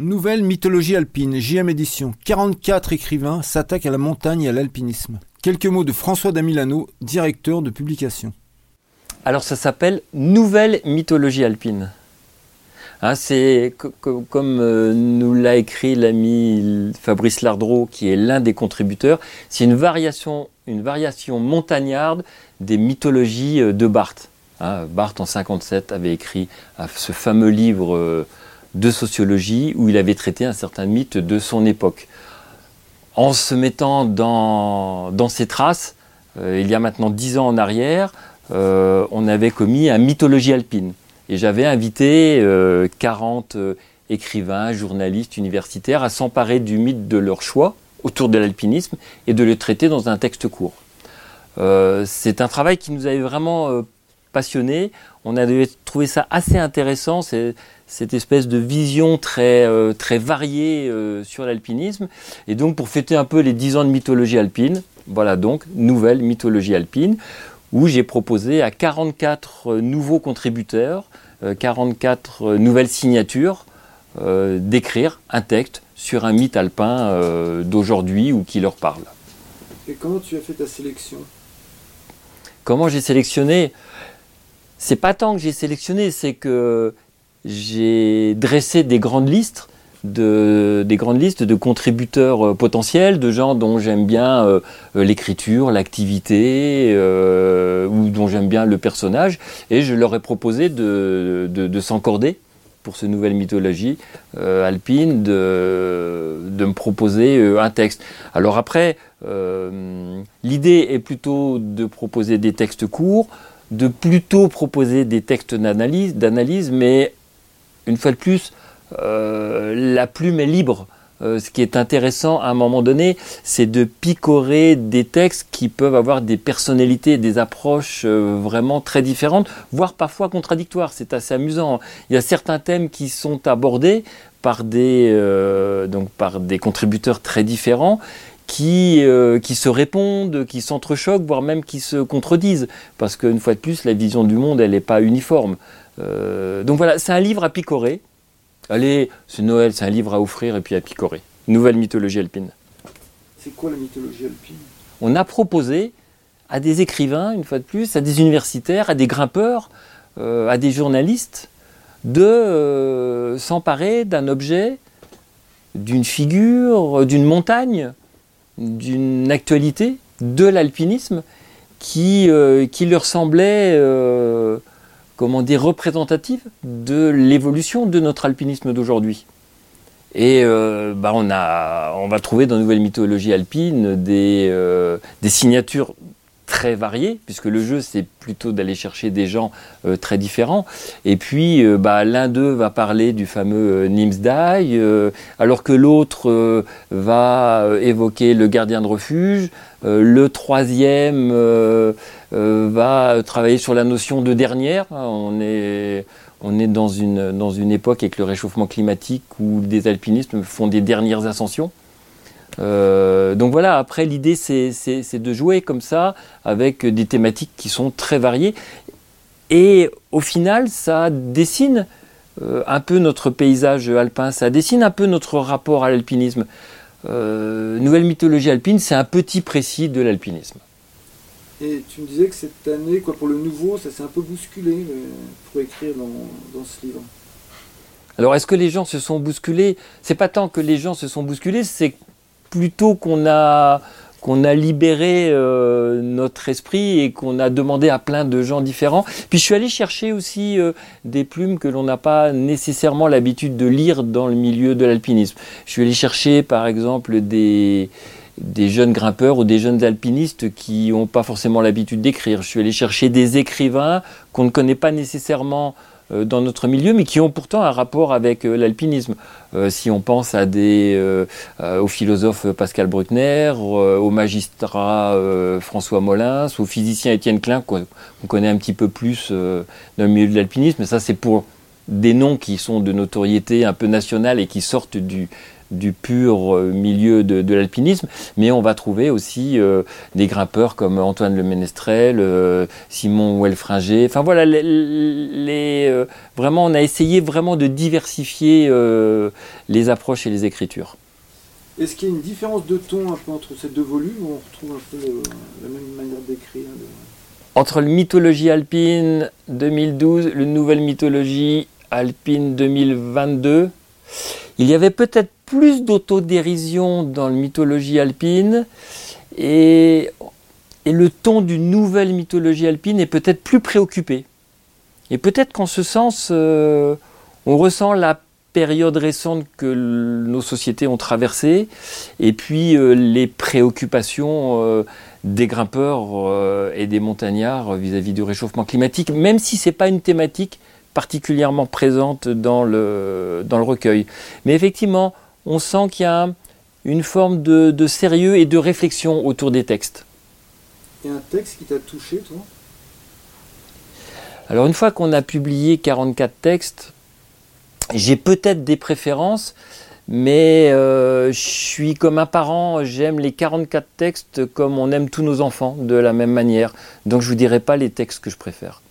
Nouvelle mythologie alpine, JM édition. 44 écrivains s'attaquent à la montagne et à l'alpinisme. Quelques mots de François Damilano, directeur de publication. Alors ça s'appelle Nouvelle mythologie alpine. Hein, c'est comme euh, nous l'a écrit l'ami Fabrice Lardreau, qui est l'un des contributeurs, c'est une variation, montagnarde des mythologies euh, de Barthes. Hein, Barthes en 57 avait écrit euh, ce fameux livre de sociologie où il avait traité un certain mythe de son époque. En se mettant dans, ses traces, euh, il y a maintenant dix ans en arrière, euh, on avait commis un mythologie alpine. Et j'avais invité 40 euh, écrivains, journalistes, universitaires à s'emparer du mythe de leur choix autour de l'alpinisme et de le traiter dans un texte court. c'est un travail qui nous avait vraiment passionné. On avait trouvé ça assez intéressant cette espèce de vision très, euh, très variée euh, sur l'alpinisme. Et donc, pour fêter un peu les 10 ans de mythologie alpine, voilà donc, nouvelle mythologie alpine, où j'ai proposé à 44 euh, nouveaux contributeurs, 44 nouvelles signatures, d'écrire un texte sur un mythe alpin d'aujourd'hui ou qui leur parle. Et comment tu as fait ta sélection? Comment j'ai sélectionné? C'est pas tant que j'ai sélectionné, c'est que j'ai dressé des grandes listes de, des grandes listes de contributeurs euh, potentiels, de gens dont j'aime bien euh, euh, l'écriture, l'activité, ou dont j'aime bien le personnage, et je leur ai proposé de, de, s'encorder pour ce nouvelle mythologie alpine, de, de, me proposer un texte. Alors après, l'idée est plutôt de proposer des textes courts, de plutôt proposer des textes d'analyse, mais une fois de plus, euh, la plume est libre. Euh, ce qui est intéressant à un moment donné, c'est de picorer des textes qui peuvent avoir des personnalités, des approches euh, vraiment très différentes, voire parfois contradictoires. C'est assez amusant. Il y a certains thèmes qui sont abordés par des, donc par des contributeurs très différents qui, qui se répondent, qui s'entrechoquent, voire même qui se contredisent. Parce qu'une fois de plus, la vision du monde, elle n'est pas uniforme. Euh, donc voilà, c'est un livre à picorer. Allez, c'est Noël, c'est un livre à offrir et puis à picorer. Nouvelle mythologie alpine. C'est quoi la mythologie alpine? On a proposé à des écrivains, une fois de plus, à des universitaires, à des grimpeurs, euh, à des journalistes, de euh, s'emparer d'un objet, d'une figure, d'une montagne, d'une actualité, de l'alpinisme, qui, qui leur semblait comment dire, représentative de l'évolution de notre alpinisme d'aujourd'hui. Et euh, bah on, a, on va trouver dans nouvelle mythologie alpine des, euh, des signatures très variées, puisque le jeu c'est plutôt d'aller chercher des gens euh, très différents. Et puis bah, l'un d'eux va parler du fameux Nimsdai, alors que l'autre va évoquer le gardien de refuge, le troisième euh, va travailler sur la notion de dernière. On est, on est dans, une, dans une époque avec le réchauffement climatique où des alpinistes font des dernières ascensions. Euh, donc voilà, après l'idée c'est de jouer comme ça avec des thématiques qui sont très variées. Et au final, ça dessine euh, un peu notre paysage alpin, ça dessine un peu notre rapport à l'alpinisme. nouvelle mythologie alpine, c'est un petit précis de l'alpinisme. Et tu me disais que cette année, quoi, pour le nouveau, ça s'est un peu bousculé euh, pour écrire dans, ce livre. Alors, est-ce que les gens se sont bousculés? C'est pas tant que les gens se sont bousculés, c'est plutôt qu'on a qu'on a libéré euh, notre esprit et qu'on a demandé à plein de gens différents. Puis je suis allé chercher aussi euh, des plumes que l'on n'a pas nécessairement l'habitude de lire dans le milieu de l'alpinisme. Je suis allé chercher par exemple des, des jeunes grimpeurs ou des jeunes alpinistes qui n'ont pas forcément l'habitude d'écrire. Je suis allé chercher des écrivains qu'on ne connaît pas nécessairement dans notre milieu, mais qui ont pourtant un rapport avec euh, l'alpinisme. Euh, si on pense à des, au philosophe Pascal Bruckner, au magistrat François Molins, au physicien Étienne Klein, qu'on connaît un petit peu plus dans le milieu de l'alpinisme, ça c'est pour des noms qui sont de notoriété un peu nationale et qui sortent du, du pur euh, milieu de, l'alpinisme, mais on va trouver aussi euh, des grimpeurs comme Antoine Le Ménestrel, euh, Simon Welfringer. Enfin voilà, les, vraiment, on a essayé vraiment de diversifier les approches et les écritures. Est-ce qu'il y a une différence de ton un peu entre ces deux volumes ou on retrouve un peu la même manière d'écrire Entre le Mythologie alpine 2012, le Nouvelle Mythologie alpine 2022, il y avait peut-être plus d'autodérision dans la mythologie alpine et, le ton d'une nouvelle mythologie alpine est peut-être plus préoccupé. Et peut-être qu'en ce sens, euh, on ressent la période récente que nos sociétés ont traversée et puis euh, les préoccupations euh, des grimpeurs et des montagnards vis-à-vis du réchauffement climatique, même si ce n'est pas une thématique particulièrement présente dans le, dans le recueil. Mais effectivement, on sent qu'il y a une forme de, sérieux et de réflexion autour des textes. Il y a un texte qui t'a touché, toi? Alors une fois qu'on a publié 44 textes, j'ai peut-être des préférences, mais euh, je suis comme un parent, j'aime les 44 textes comme on aime tous nos enfants, de la même manière. Donc je ne vous dirai pas les textes que je préfère.